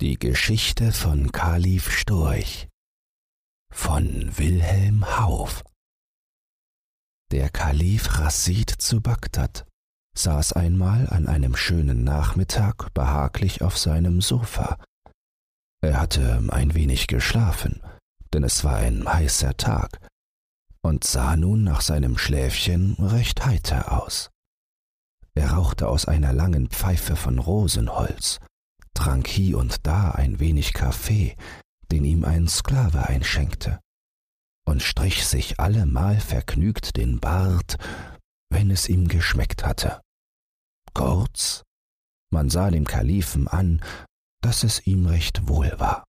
Die Geschichte von Kalif Storch von Wilhelm Hauff Der Kalif Rassid zu Bagdad saß einmal an einem schönen Nachmittag behaglich auf seinem Sofa. Er hatte ein wenig geschlafen, denn es war ein heißer Tag, und sah nun nach seinem Schläfchen recht heiter aus. Er rauchte aus einer langen Pfeife von Rosenholz, trank hie und da ein wenig Kaffee, den ihm ein Sklave einschenkte, und strich sich allemal vergnügt den Bart, wenn es ihm geschmeckt hatte. Kurz, man sah dem Kalifen an, dass es ihm recht wohl war.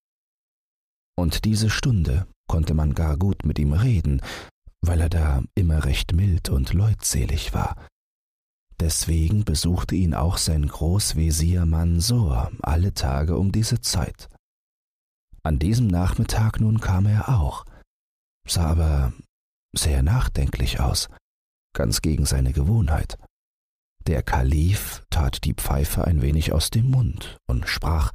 Und diese Stunde konnte man gar gut mit ihm reden, weil er da immer recht mild und leutselig war, Deswegen besuchte ihn auch sein Großvezier Mansor alle Tage um diese Zeit. An diesem Nachmittag nun kam er auch, sah aber sehr nachdenklich aus, ganz gegen seine Gewohnheit. Der Kalif tat die Pfeife ein wenig aus dem Mund und sprach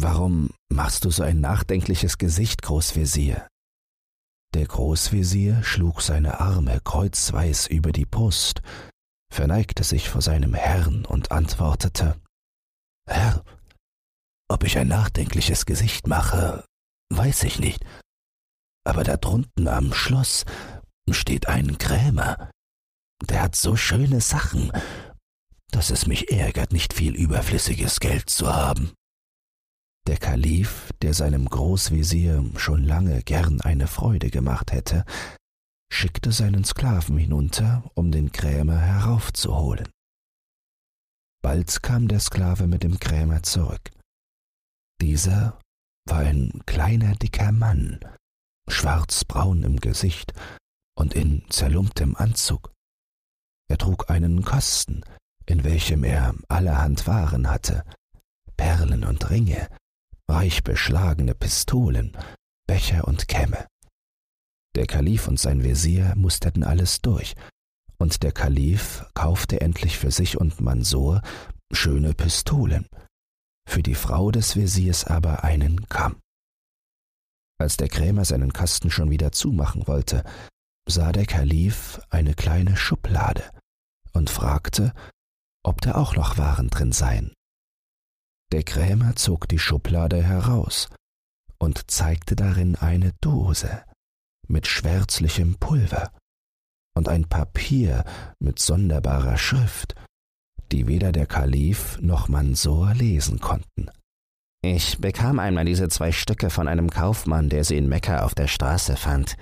Warum machst du so ein nachdenkliches Gesicht, Großvezier? Der Großvezier schlug seine Arme kreuzweis über die Brust verneigte sich vor seinem Herrn und antwortete Herr, ob ich ein nachdenkliches Gesicht mache, weiß ich nicht, aber da drunten am Schloss steht ein Krämer, der hat so schöne Sachen, dass es mich ärgert, nicht viel überflüssiges Geld zu haben. Der Kalif, der seinem Großvezier schon lange gern eine Freude gemacht hätte, schickte seinen Sklaven hinunter, um den Krämer heraufzuholen. Bald kam der Sklave mit dem Krämer zurück. Dieser war ein kleiner, dicker Mann, schwarzbraun im Gesicht und in zerlumptem Anzug. Er trug einen Kasten, in welchem er allerhand Waren hatte, Perlen und Ringe, reich beschlagene Pistolen, Becher und Kämme. Der Kalif und sein Wesir musterten alles durch, und der Kalif kaufte endlich für sich und Mansur schöne Pistolen, für die Frau des Wesirs aber einen Kamm. Als der Krämer seinen Kasten schon wieder zumachen wollte, sah der Kalif eine kleine Schublade und fragte, ob da auch noch Waren drin seien. Der Krämer zog die Schublade heraus und zeigte darin eine Dose mit schwärzlichem Pulver und ein Papier mit sonderbarer Schrift, die weder der Kalif noch Mansor lesen konnten. Ich bekam einmal diese zwei Stücke von einem Kaufmann, der sie in Mekka auf der Straße fand,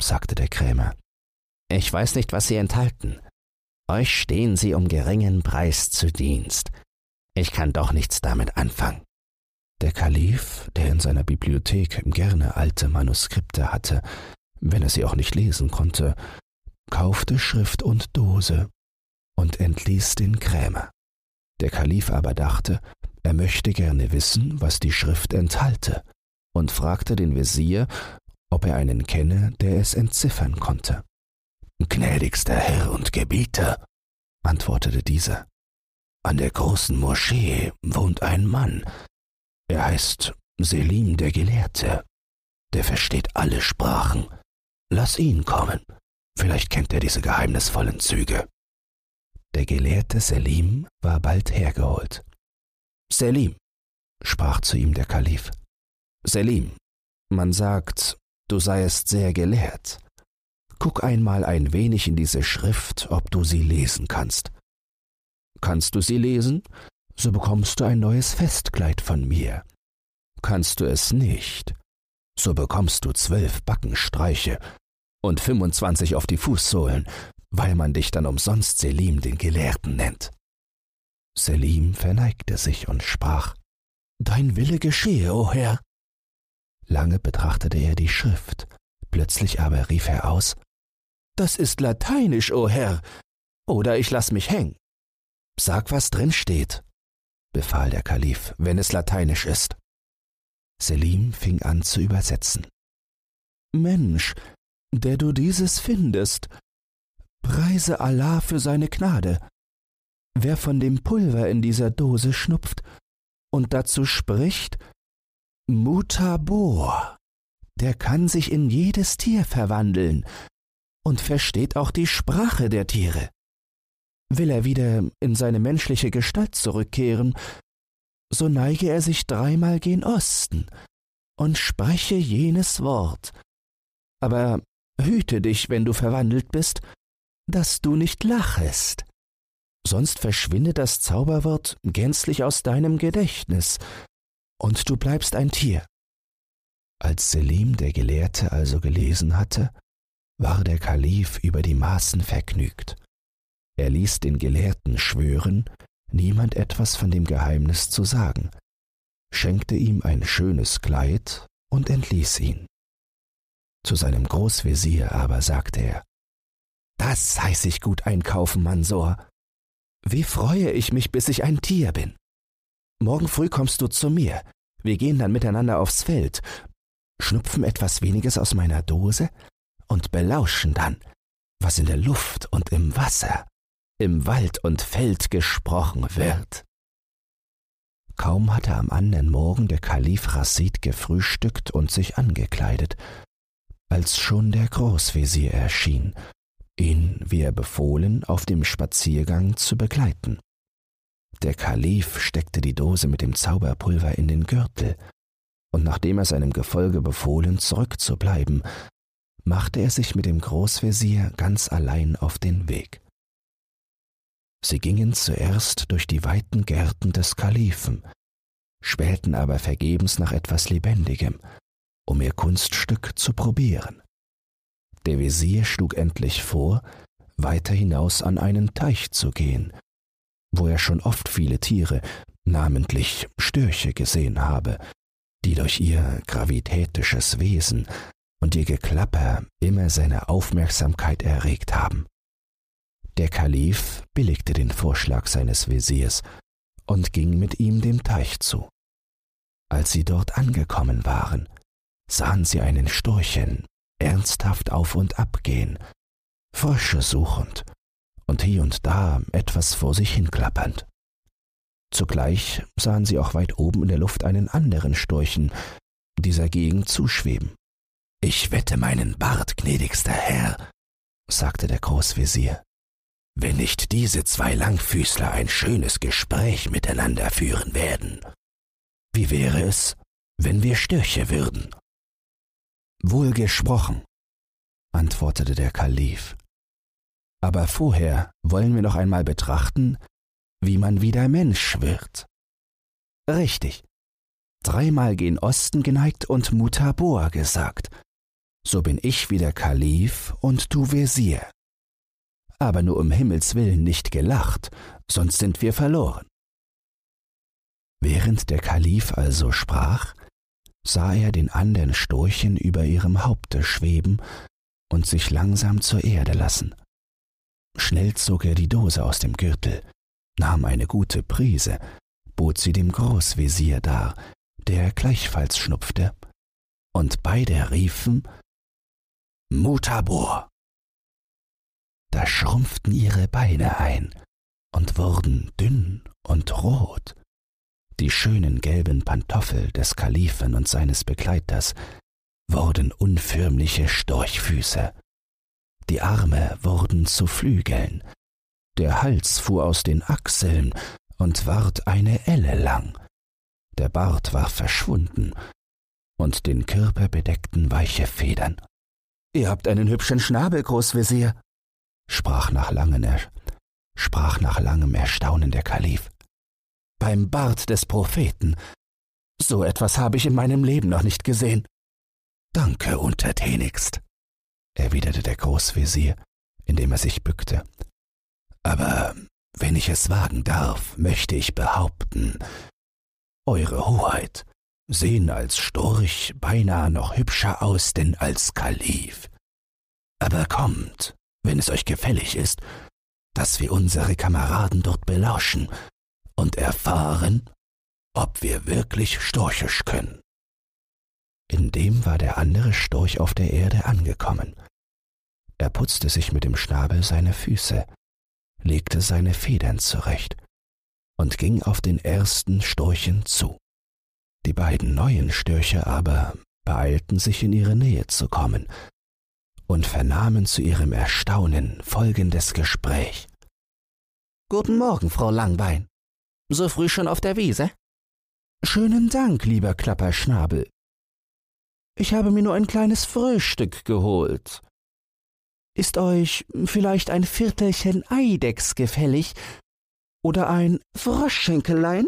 sagte der Krämer. Ich weiß nicht, was sie enthalten. Euch stehen sie um geringen Preis zu Dienst. Ich kann doch nichts damit anfangen. Der Kalif, der in seiner Bibliothek gerne alte Manuskripte hatte, wenn er sie auch nicht lesen konnte, kaufte Schrift und Dose und entließ den Krämer. Der Kalif aber dachte, er möchte gerne wissen, was die Schrift enthalte, und fragte den Wesir, ob er einen kenne, der es entziffern konnte. Gnädigster Herr und Gebieter, antwortete dieser, an der großen Moschee wohnt ein Mann, er heißt Selim der Gelehrte. Der versteht alle Sprachen. Lass ihn kommen. Vielleicht kennt er diese geheimnisvollen Züge. Der Gelehrte Selim war bald hergeholt. Selim, sprach zu ihm der Kalif. Selim, man sagt, du seiest sehr gelehrt. Guck einmal ein wenig in diese Schrift, ob du sie lesen kannst. Kannst du sie lesen? So bekommst du ein neues Festkleid von mir. Kannst du es nicht, so bekommst du zwölf Backenstreiche und fünfundzwanzig auf die Fußsohlen, weil man dich dann umsonst Selim den Gelehrten nennt. Selim verneigte sich und sprach, Dein Wille geschehe, o Herr. Lange betrachtete er die Schrift, plötzlich aber rief er aus, Das ist lateinisch, o Herr, oder ich lass mich hängen. Sag, was drin steht befahl der Kalif, wenn es lateinisch ist. Selim fing an zu übersetzen. Mensch, der du dieses findest, preise Allah für seine Gnade. Wer von dem Pulver in dieser Dose schnupft, und dazu spricht Mutabor. Der kann sich in jedes Tier verwandeln und versteht auch die Sprache der Tiere. Will er wieder in seine menschliche Gestalt zurückkehren, so neige er sich dreimal gen Osten und spreche jenes Wort. Aber hüte dich, wenn du verwandelt bist, dass du nicht lachest, sonst verschwindet das Zauberwort gänzlich aus deinem Gedächtnis, und du bleibst ein Tier. Als Selim der Gelehrte also gelesen hatte, war der Kalif über die Maßen vergnügt. Er ließ den Gelehrten schwören, niemand etwas von dem Geheimnis zu sagen, schenkte ihm ein schönes Kleid und entließ ihn. Zu seinem Großvezier aber sagte er, Das heiß ich gut einkaufen, Mansor. Wie freue ich mich, bis ich ein Tier bin. Morgen früh kommst du zu mir, wir gehen dann miteinander aufs Feld, schnupfen etwas weniges aus meiner Dose und belauschen dann, was in der Luft und im Wasser, im Wald und Feld gesprochen wird. Kaum hatte am anderen Morgen der Kalif Rassid gefrühstückt und sich angekleidet, als schon der Großvezier erschien, ihn, wie er befohlen, auf dem Spaziergang zu begleiten. Der Kalif steckte die Dose mit dem Zauberpulver in den Gürtel, und nachdem er seinem Gefolge befohlen, zurückzubleiben, machte er sich mit dem Großvezier ganz allein auf den Weg. Sie gingen zuerst durch die weiten Gärten des Kalifen, spähten aber vergebens nach etwas Lebendigem, um ihr Kunststück zu probieren. Der Wesir schlug endlich vor, weiter hinaus an einen Teich zu gehen, wo er schon oft viele Tiere, namentlich Störche, gesehen habe, die durch ihr gravitätisches Wesen und ihr Geklapper immer seine Aufmerksamkeit erregt haben. Der Kalif billigte den Vorschlag seines Wesirs und ging mit ihm dem Teich zu. Als sie dort angekommen waren, sahen sie einen Storchen ernsthaft auf und ab gehen, Frösche suchend und hier und da etwas vor sich hinklappernd. Zugleich sahen sie auch weit oben in der Luft einen anderen Storchen dieser Gegend zuschweben. Ich wette meinen Bart, gnädigster Herr, sagte der Großvezier, wenn nicht diese zwei Langfüßler ein schönes Gespräch miteinander führen werden. Wie wäre es, wenn wir Störche würden? Wohl gesprochen, antwortete der Kalif. Aber vorher wollen wir noch einmal betrachten, wie man wieder Mensch wird. Richtig. Dreimal gen Osten geneigt und Mutabor gesagt. So bin ich wieder Kalif und du Wesir. Aber nur um Himmels willen nicht gelacht, sonst sind wir verloren. Während der Kalif also sprach, sah er den andern Storchen über ihrem Haupte schweben und sich langsam zur Erde lassen. Schnell zog er die Dose aus dem Gürtel, nahm eine gute Prise, bot sie dem Großvezier dar, der gleichfalls schnupfte, und beide riefen Mutabor. Da schrumpften ihre Beine ein und wurden dünn und rot. Die schönen gelben Pantoffel des Kalifen und seines Begleiters wurden unförmliche Storchfüße. Die Arme wurden zu Flügeln, der Hals fuhr aus den Achseln und ward eine Elle lang, der Bart war verschwunden, und den Körper bedeckten weiche Federn. Ihr habt einen hübschen Schnabel, Großvezier, sprach nach, langem er sprach nach langem Erstaunen der Kalif beim Bart des Propheten. So etwas habe ich in meinem Leben noch nicht gesehen. Danke, untertänigst, erwiderte der Großvezier, indem er sich bückte. Aber wenn ich es wagen darf, möchte ich behaupten, Eure Hoheit sehen als Storch beinahe noch hübscher aus denn als Kalif. Aber kommt, wenn es euch gefällig ist, dass wir unsere Kameraden dort belauschen und erfahren, ob wir wirklich storchisch können. Indem war der andere Storch auf der Erde angekommen. Er putzte sich mit dem Schnabel seine Füße, legte seine Federn zurecht und ging auf den ersten Storchen zu. Die beiden neuen Störche aber beeilten sich in ihre Nähe zu kommen und vernahmen zu ihrem Erstaunen folgendes Gespräch. Guten Morgen, Frau Langbein. So früh schon auf der Wiese? Schönen Dank, lieber Klapperschnabel. Ich habe mir nur ein kleines Frühstück geholt. Ist euch vielleicht ein Viertelchen Eidechs gefällig oder ein Froschschenkelein?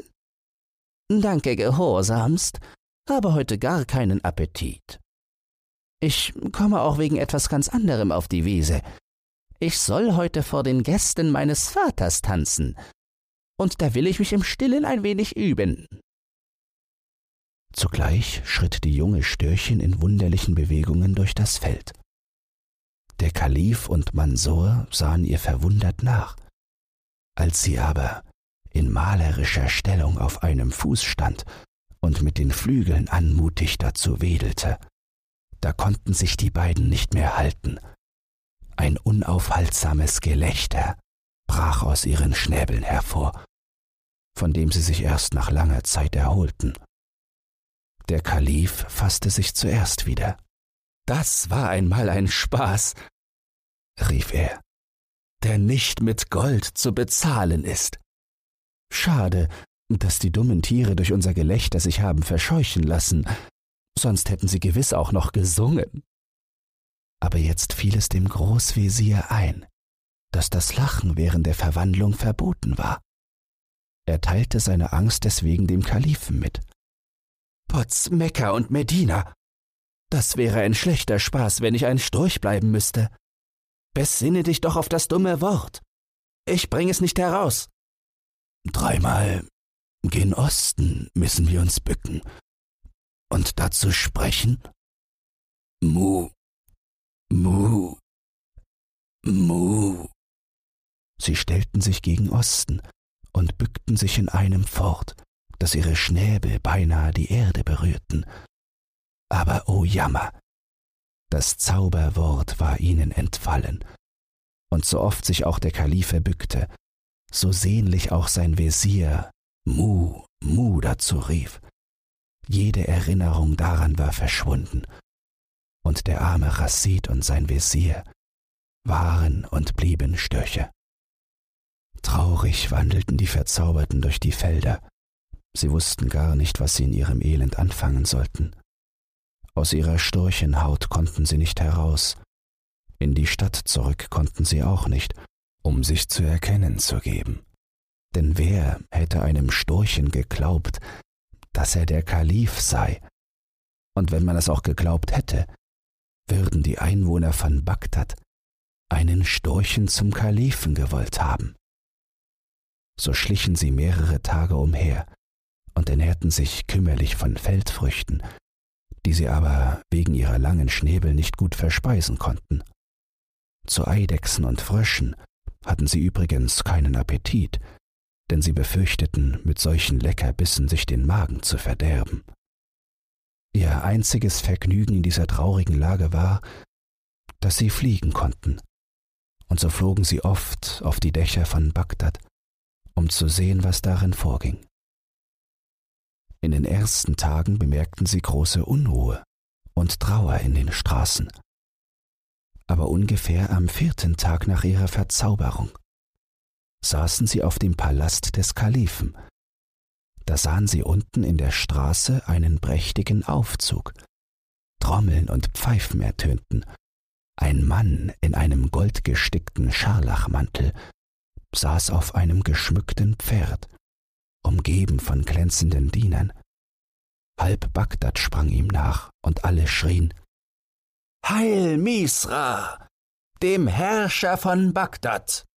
Danke gehorsamst, habe heute gar keinen Appetit. Ich komme auch wegen etwas ganz anderem auf die Wiese. Ich soll heute vor den Gästen meines Vaters tanzen, und da will ich mich im Stillen ein wenig üben. Zugleich schritt die junge Störchen in wunderlichen Bewegungen durch das Feld. Der Kalif und Mansor sahen ihr verwundert nach. Als sie aber in malerischer Stellung auf einem Fuß stand und mit den Flügeln anmutig dazu wedelte, da konnten sich die beiden nicht mehr halten. Ein unaufhaltsames Gelächter brach aus ihren Schnäbeln hervor, von dem sie sich erst nach langer Zeit erholten. Der Kalif fasste sich zuerst wieder. Das war einmal ein Spaß, rief er, der nicht mit Gold zu bezahlen ist. Schade, dass die dummen Tiere durch unser Gelächter sich haben verscheuchen lassen, sonst hätten sie gewiss auch noch gesungen. Aber jetzt fiel es dem Großvezier ein, dass das Lachen während der Verwandlung verboten war. Er teilte seine Angst deswegen dem Kalifen mit. Potz, Mekka und Medina. Das wäre ein schlechter Spaß, wenn ich ein Storch bleiben müsste. Besinne dich doch auf das dumme Wort. Ich bring es nicht heraus. Dreimal gen Osten müssen wir uns bücken und dazu sprechen. Mu, mu, mu. Sie stellten sich gegen Osten und bückten sich in einem fort, dass ihre Schnäbel beinahe die Erde berührten. Aber o oh Jammer! Das Zauberwort war ihnen entfallen, und so oft sich auch der Kalife bückte, so sehnlich auch sein Wesir Mu, Mu dazu rief. Jede Erinnerung daran war verschwunden, und der arme Rassid und sein Wesir waren und blieben Störche. Traurig wandelten die Verzauberten durch die Felder, sie wussten gar nicht, was sie in ihrem Elend anfangen sollten. Aus ihrer Storchenhaut konnten sie nicht heraus, in die Stadt zurück konnten sie auch nicht, um sich zu erkennen zu geben. Denn wer hätte einem Storchen geglaubt, dass er der Kalif sei? Und wenn man es auch geglaubt hätte, würden die Einwohner von Bagdad einen Storchen zum Kalifen gewollt haben. So schlichen sie mehrere Tage umher und ernährten sich kümmerlich von Feldfrüchten, die sie aber wegen ihrer langen Schnäbel nicht gut verspeisen konnten. Zu Eidechsen und Fröschen hatten sie übrigens keinen Appetit, denn sie befürchteten, mit solchen Leckerbissen sich den Magen zu verderben. Ihr einziges Vergnügen in dieser traurigen Lage war, dass sie fliegen konnten, und so flogen sie oft auf die Dächer von Bagdad, um zu sehen, was darin vorging. In den ersten Tagen bemerkten sie große Unruhe und Trauer in den Straßen. Aber ungefähr am vierten Tag nach ihrer Verzauberung saßen sie auf dem Palast des Kalifen. Da sahen sie unten in der Straße einen prächtigen Aufzug. Trommeln und Pfeifen ertönten. Ein Mann in einem goldgestickten Scharlachmantel saß auf einem geschmückten Pferd, umgeben von glänzenden Dienern. Halb Bagdad sprang ihm nach, und alle schrien Heil Misra, dem Herrscher von Bagdad.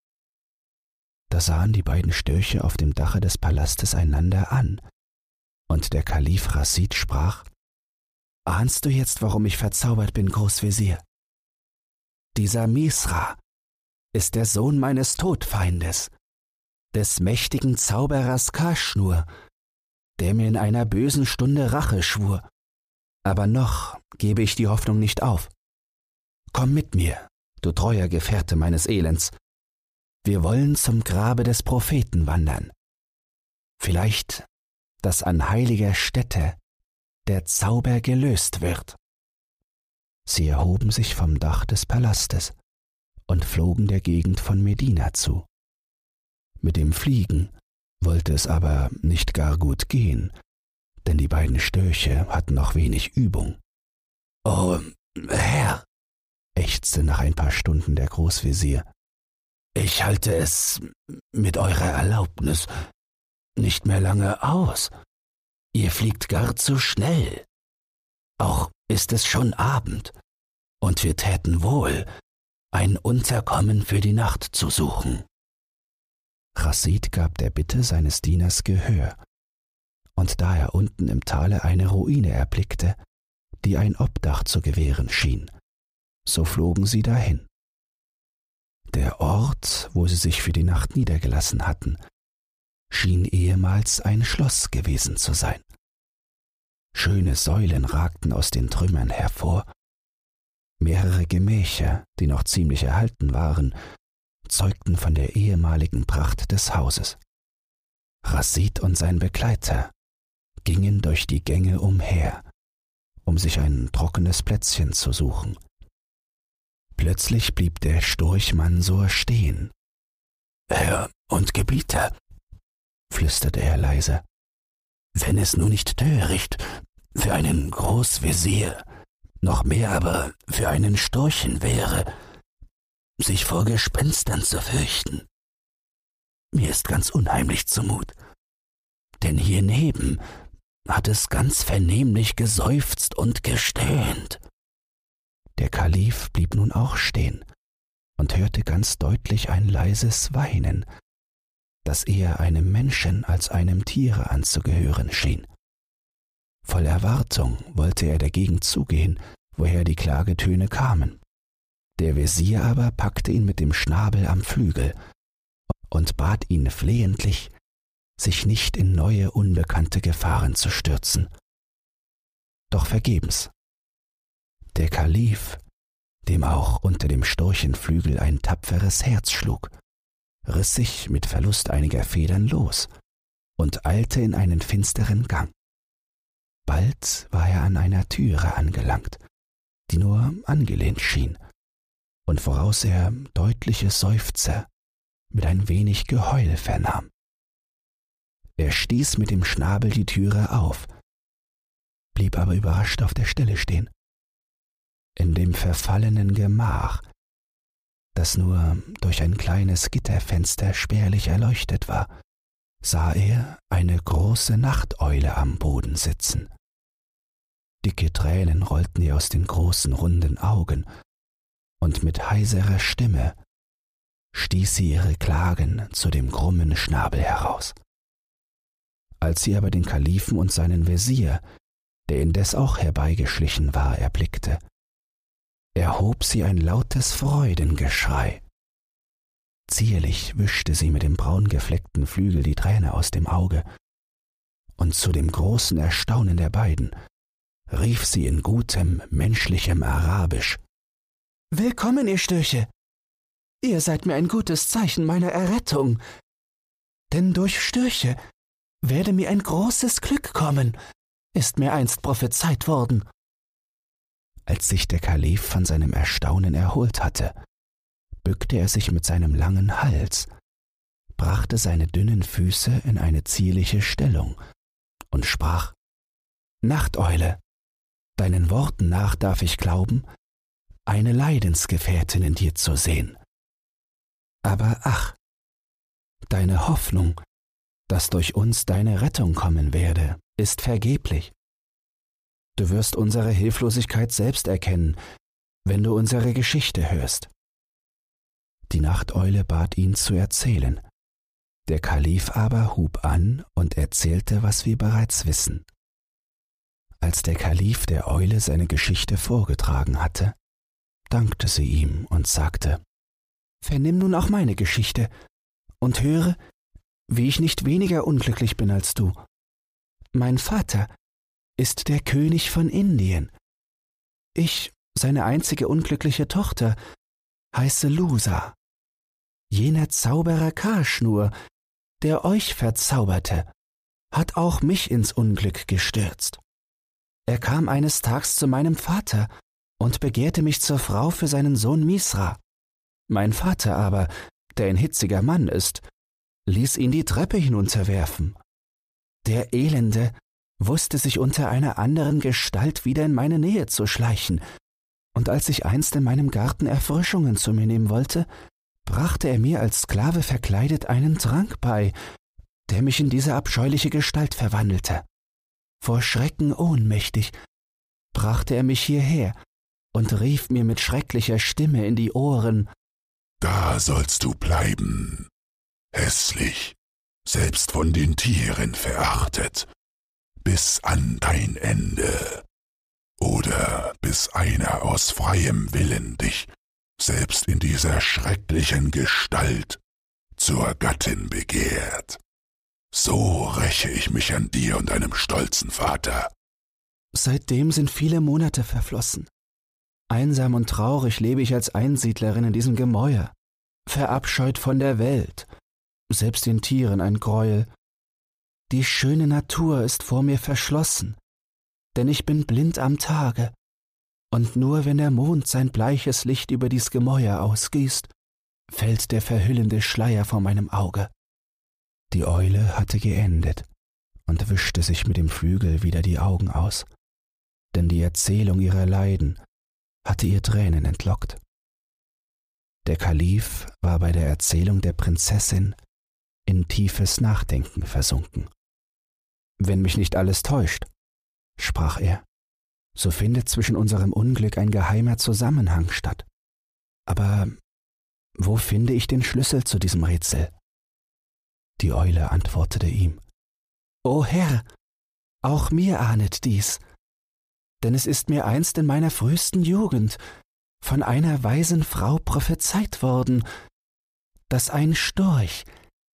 Da sahen die beiden Störche auf dem Dache des Palastes einander an, und der Kalif Rasid sprach Ahnst du jetzt, warum ich verzaubert bin, Großvezier? Dieser Misra ist der Sohn meines Todfeindes, des mächtigen Zauberers Kaschnur, der mir in einer bösen Stunde Rache schwur. Aber noch gebe ich die Hoffnung nicht auf. Komm mit mir, du treuer Gefährte meines Elends, wir wollen zum Grabe des Propheten wandern. vielleicht, dass an heiliger Stätte der Zauber gelöst wird. Sie erhoben sich vom Dach des Palastes und flogen der Gegend von Medina zu. Mit dem Fliegen wollte es aber nicht gar gut gehen, denn die beiden Störche hatten noch wenig Übung. Oh, Herr, ächzte nach ein paar Stunden der Großvezier, ich halte es mit eurer Erlaubnis nicht mehr lange aus. Ihr fliegt gar zu schnell. Auch ist es schon Abend, und wir täten wohl, ein Unterkommen für die Nacht zu suchen. Chassid gab der Bitte seines Dieners Gehör, und da er unten im Tale eine Ruine erblickte, die ein Obdach zu gewähren schien, so flogen sie dahin. Der Ort, wo sie sich für die Nacht niedergelassen hatten, schien ehemals ein Schloss gewesen zu sein. Schöne Säulen ragten aus den Trümmern hervor. Mehrere Gemächer, die noch ziemlich erhalten waren, zeugten von der ehemaligen Pracht des Hauses. Rasid und sein Begleiter gingen durch die Gänge umher, um sich ein trockenes Plätzchen zu suchen. Plötzlich blieb der Storch Mansor stehen. Herr und Gebieter, flüsterte er leise, wenn es nur nicht töricht für einen Großvezier, noch mehr aber für einen Storchen wäre, sich vor Gespenstern zu fürchten. Mir ist ganz unheimlich zumut, denn hier neben hat es ganz vernehmlich geseufzt und gestöhnt. Der Kalif blieb nun auch stehen und hörte ganz deutlich ein leises Weinen, das eher einem Menschen als einem Tiere anzugehören schien. Voll Erwartung wollte er dagegen zugehen, woher die Klagetöne kamen. Der Wesir aber packte ihn mit dem Schnabel am Flügel und bat ihn flehentlich, sich nicht in neue unbekannte Gefahren zu stürzen. Doch vergebens. Der Kalif, dem auch unter dem Storchenflügel ein tapferes Herz schlug, riss sich mit Verlust einiger Federn los und eilte in einen finsteren Gang. Bald war er an einer Türe angelangt, die nur angelehnt schien, und voraus er deutliche Seufzer mit ein wenig Geheul vernahm. Er stieß mit dem Schnabel die Türe auf, blieb aber überrascht auf der Stelle stehen. In dem verfallenen Gemach, das nur durch ein kleines Gitterfenster spärlich erleuchtet war, sah er eine große Nachteule am Boden sitzen. Dicke Tränen rollten ihr aus den großen runden Augen, und mit heiserer Stimme stieß sie ihre Klagen zu dem krummen Schnabel heraus. Als sie aber den Kalifen und seinen Wesir, der indes auch herbeigeschlichen war, erblickte, erhob sie ein lautes Freudengeschrei. Zierlich wischte sie mit dem braungefleckten Flügel die Träne aus dem Auge, und zu dem großen Erstaunen der beiden rief sie in gutem, menschlichem Arabisch Willkommen, ihr Störche. Ihr seid mir ein gutes Zeichen meiner Errettung. Denn durch Störche werde mir ein großes Glück kommen, ist mir einst prophezeit worden. Als sich der Kalif von seinem Erstaunen erholt hatte, bückte er sich mit seinem langen Hals, brachte seine dünnen Füße in eine zierliche Stellung und sprach Nachteule, deinen Worten nach darf ich glauben, eine Leidensgefährtin in dir zu sehen. Aber ach, deine Hoffnung, dass durch uns deine Rettung kommen werde, ist vergeblich. Du wirst unsere Hilflosigkeit selbst erkennen, wenn du unsere Geschichte hörst. Die Nachteule bat ihn zu erzählen. Der Kalif aber hub an und erzählte, was wir bereits wissen. Als der Kalif der Eule seine Geschichte vorgetragen hatte, dankte sie ihm und sagte, Vernimm nun auch meine Geschichte und höre, wie ich nicht weniger unglücklich bin als du. Mein Vater ist der König von Indien. Ich, seine einzige unglückliche Tochter, heiße Lusa jener Zauberer Karschnur, der euch verzauberte hat auch mich ins Unglück gestürzt. Er kam eines Tags zu meinem Vater und begehrte mich zur Frau für seinen Sohn Misra. Mein Vater aber, der ein hitziger Mann ist, ließ ihn die Treppe hinunterwerfen. Der Elende wusste sich unter einer anderen Gestalt wieder in meine Nähe zu schleichen, und als ich einst in meinem Garten Erfrischungen zu mir nehmen wollte, brachte er mir als Sklave verkleidet einen Trank bei, der mich in diese abscheuliche Gestalt verwandelte. Vor Schrecken ohnmächtig brachte er mich hierher und rief mir mit schrecklicher Stimme in die Ohren Da sollst du bleiben, hässlich, selbst von den Tieren verachtet, bis an dein Ende, oder bis einer aus freiem Willen dich, selbst in dieser schrecklichen Gestalt, zur Gattin begehrt. So räche ich mich an dir und deinem stolzen Vater. Seitdem sind viele Monate verflossen. Einsam und traurig lebe ich als Einsiedlerin in diesem Gemäuer, verabscheut von der Welt, selbst den Tieren ein Greuel. Die schöne Natur ist vor mir verschlossen, denn ich bin blind am Tage, und nur wenn der Mond sein bleiches Licht über dies Gemäuer ausgießt, fällt der verhüllende Schleier vor meinem Auge. Die Eule hatte geendet und wischte sich mit dem Flügel wieder die Augen aus, denn die Erzählung ihrer Leiden hatte ihr Tränen entlockt. Der Kalif war bei der Erzählung der Prinzessin in tiefes Nachdenken versunken. Wenn mich nicht alles täuscht, sprach er, so findet zwischen unserem Unglück ein geheimer Zusammenhang statt. Aber wo finde ich den Schlüssel zu diesem Rätsel? Die Eule antwortete ihm O Herr, auch mir ahnet dies, denn es ist mir einst in meiner frühesten Jugend von einer weisen Frau prophezeit worden, dass ein Storch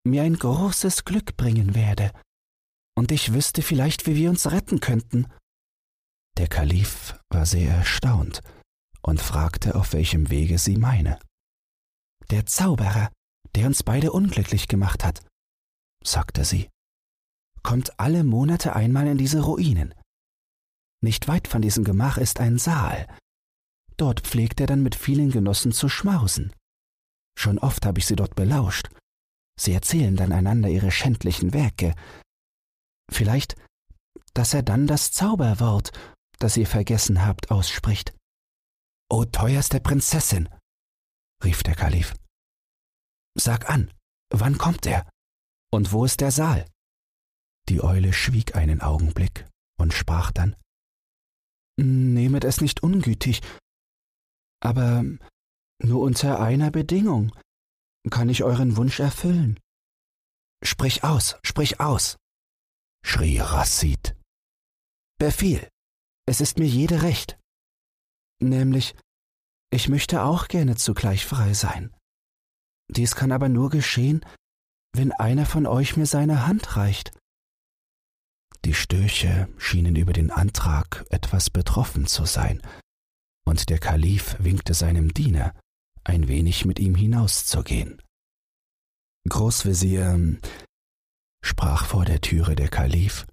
mir ein großes Glück bringen werde, und ich wüsste vielleicht, wie wir uns retten könnten. Der Kalif war sehr erstaunt und fragte, auf welchem Wege sie meine. Der Zauberer, der uns beide unglücklich gemacht hat, sagte sie, kommt alle Monate einmal in diese Ruinen. Nicht weit von diesem Gemach ist ein Saal. Dort pflegt er dann mit vielen Genossen zu schmausen. Schon oft habe ich sie dort belauscht. Sie erzählen dann einander ihre schändlichen Werke. Vielleicht, dass er dann das Zauberwort, das ihr vergessen habt, ausspricht. O teuerste Prinzessin, rief der Kalif. Sag an, wann kommt er? Und wo ist der Saal? Die Eule schwieg einen Augenblick und sprach dann Nehmet es nicht ungütig, aber nur unter einer Bedingung kann ich euren Wunsch erfüllen. Sprich aus, sprich aus, schrie Rassid. Befehl, es ist mir jede recht. Nämlich, ich möchte auch gerne zugleich frei sein. Dies kann aber nur geschehen, wenn einer von euch mir seine Hand reicht. Die Störche schienen über den Antrag etwas betroffen zu sein, und der Kalif winkte seinem Diener, ein wenig mit ihm hinauszugehen. Großvezier, sprach vor der Türe der Kalif,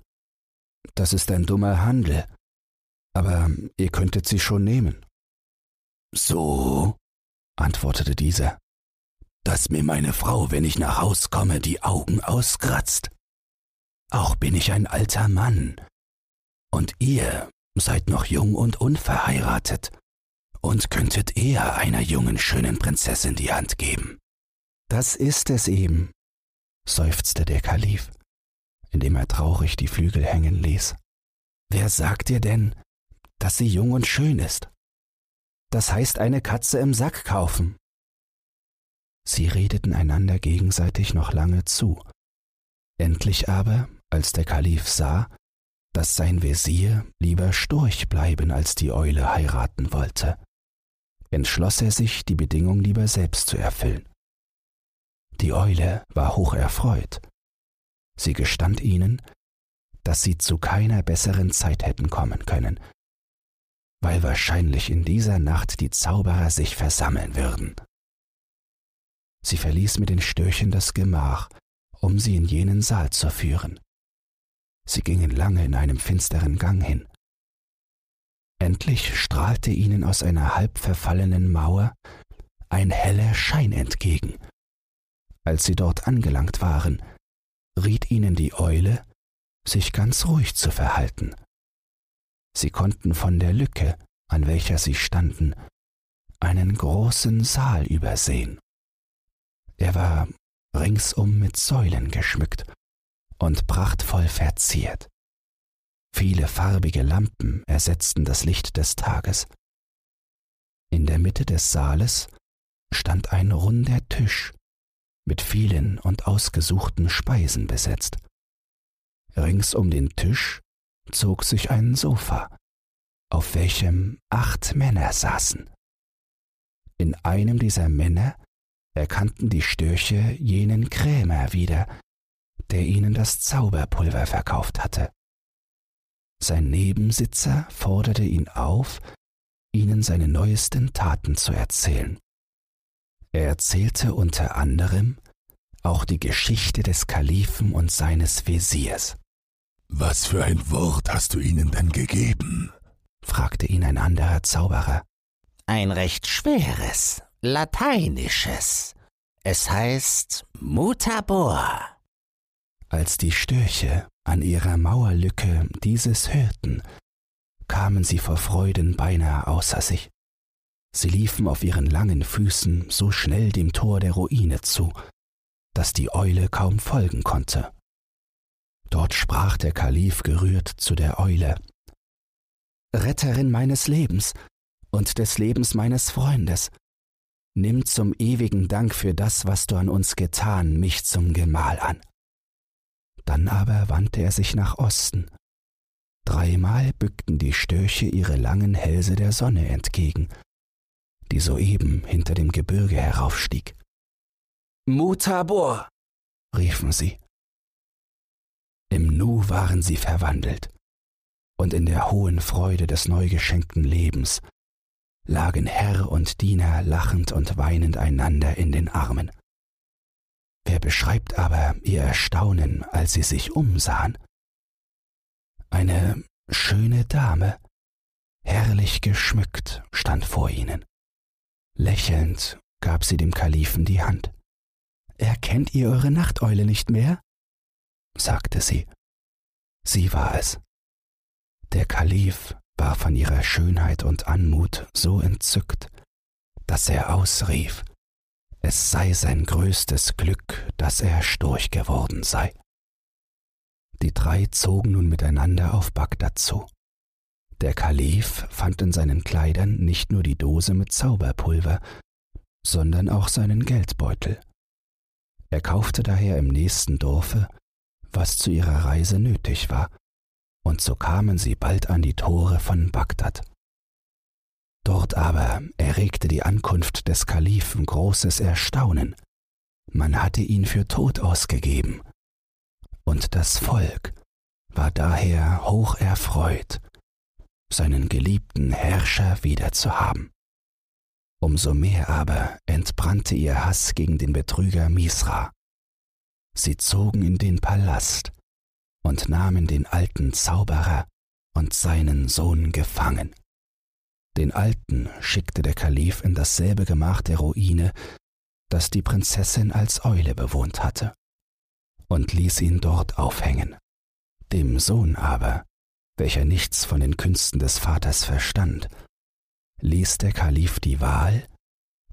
das ist ein dummer Handel, aber ihr könntet sie schon nehmen. So, antwortete dieser dass mir meine Frau, wenn ich nach Haus komme, die Augen auskratzt. Auch bin ich ein alter Mann. Und ihr seid noch jung und unverheiratet und könntet eher einer jungen, schönen Prinzessin die Hand geben. Das ist es eben, seufzte der Kalif, indem er traurig die Flügel hängen ließ. Wer sagt dir denn, dass sie jung und schön ist? Das heißt eine Katze im Sack kaufen. Sie redeten einander gegenseitig noch lange zu. Endlich aber, als der Kalif sah, dass sein Wesir lieber Storch bleiben als die Eule heiraten wollte, entschloss er sich, die Bedingung lieber selbst zu erfüllen. Die Eule war hoch erfreut. Sie gestand ihnen, dass sie zu keiner besseren Zeit hätten kommen können, weil wahrscheinlich in dieser Nacht die Zauberer sich versammeln würden. Sie verließ mit den Störchen das Gemach, um sie in jenen Saal zu führen. Sie gingen lange in einem finsteren Gang hin. Endlich strahlte ihnen aus einer halb verfallenen Mauer ein heller Schein entgegen. Als sie dort angelangt waren, riet ihnen die Eule, sich ganz ruhig zu verhalten. Sie konnten von der Lücke, an welcher sie standen, einen großen Saal übersehen. Er war ringsum mit Säulen geschmückt und prachtvoll verziert. Viele farbige Lampen ersetzten das Licht des Tages. In der Mitte des Saales stand ein runder Tisch mit vielen und ausgesuchten Speisen besetzt. Rings um den Tisch zog sich ein Sofa, auf welchem acht Männer saßen. In einem dieser Männer erkannten die Störche jenen Krämer wieder, der ihnen das Zauberpulver verkauft hatte. Sein Nebensitzer forderte ihn auf, ihnen seine neuesten Taten zu erzählen. Er erzählte unter anderem auch die Geschichte des Kalifen und seines Wesirs. Was für ein Wort hast du ihnen denn gegeben? fragte ihn ein anderer Zauberer. Ein recht schweres, lateinisches. Es heißt Mutabor. Als die Störche an ihrer Mauerlücke dieses hörten, kamen sie vor Freuden beinahe außer sich. Sie liefen auf ihren langen Füßen so schnell dem Tor der Ruine zu, dass die Eule kaum folgen konnte. Dort sprach der Kalif gerührt zu der Eule Retterin meines Lebens und des Lebens meines Freundes, nimm zum ewigen Dank für das, was du an uns getan, mich zum Gemahl an. Dann aber wandte er sich nach Osten. Dreimal bückten die Störche ihre langen Hälse der Sonne entgegen, die soeben hinter dem Gebirge heraufstieg. Mutabor, riefen sie. Im Nu waren sie verwandelt, und in der hohen Freude des neu geschenkten Lebens lagen Herr und Diener lachend und weinend einander in den Armen. Wer beschreibt aber ihr Erstaunen, als sie sich umsahen? Eine schöne Dame, herrlich geschmückt, stand vor ihnen. Lächelnd gab sie dem Kalifen die Hand. Erkennt ihr eure Nachteule nicht mehr? sagte sie. Sie war es. Der Kalif war von ihrer Schönheit und Anmut so entzückt, dass er ausrief, es sei sein größtes Glück, dass er Storch geworden sei. Die drei zogen nun miteinander auf Bagdad zu. Der Kalif fand in seinen Kleidern nicht nur die Dose mit Zauberpulver, sondern auch seinen Geldbeutel. Er kaufte daher im nächsten Dorfe, was zu ihrer Reise nötig war, und so kamen sie bald an die Tore von Bagdad. Dort aber erregte die Ankunft des Kalifen großes Erstaunen. Man hatte ihn für tot ausgegeben. Und das Volk war daher hoch erfreut, seinen geliebten Herrscher wiederzuhaben. Umso mehr aber entbrannte ihr Hass gegen den Betrüger Misra. Sie zogen in den Palast und nahmen den alten Zauberer und seinen Sohn gefangen. Den Alten schickte der Kalif in dasselbe Gemach der Ruine, das die Prinzessin als Eule bewohnt hatte, und ließ ihn dort aufhängen. Dem Sohn aber, welcher nichts von den Künsten des Vaters verstand, ließ der Kalif die Wahl,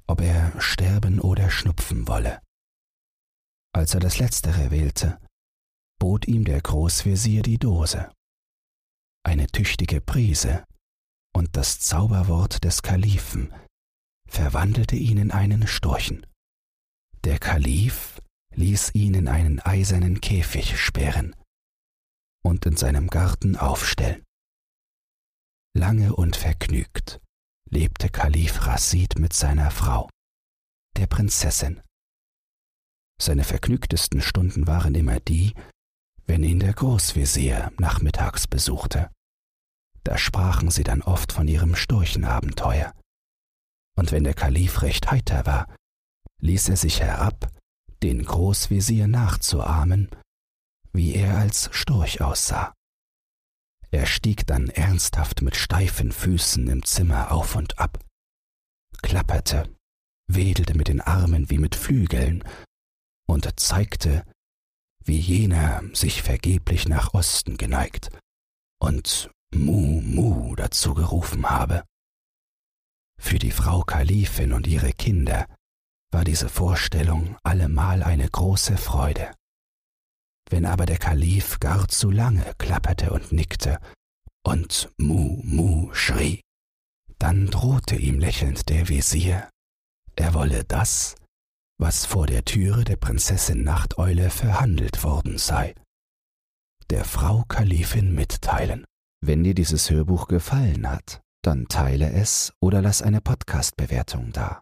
ob er sterben oder schnupfen wolle. Als er das Letztere wählte, bot ihm der Großvezier die Dose. Eine tüchtige Prise und das Zauberwort des Kalifen verwandelte ihn in einen Storchen. Der Kalif ließ ihn in einen eisernen Käfig sperren und in seinem Garten aufstellen. Lange und vergnügt lebte Kalif Rasid mit seiner Frau, der Prinzessin. Seine vergnügtesten Stunden waren immer die, wenn ihn der Großvezier nachmittags besuchte. Da sprachen sie dann oft von ihrem Storchenabenteuer. Und wenn der Kalif recht heiter war, ließ er sich herab, den Großvezier nachzuahmen, wie er als Storch aussah. Er stieg dann ernsthaft mit steifen Füßen im Zimmer auf und ab, klapperte, wedelte mit den Armen wie mit Flügeln und zeigte, wie jener sich vergeblich nach Osten geneigt und Mu Mu dazu gerufen habe. Für die Frau Kalifin und ihre Kinder war diese Vorstellung allemal eine große Freude. Wenn aber der Kalif gar zu lange klapperte und nickte und Mu Mu schrie, dann drohte ihm lächelnd der Wesir, er wolle das, was vor der Türe der Prinzessin Nachteule verhandelt worden sei, der Frau Kalifin mitteilen. Wenn dir dieses Hörbuch gefallen hat, dann teile es oder lass eine Podcast-Bewertung da.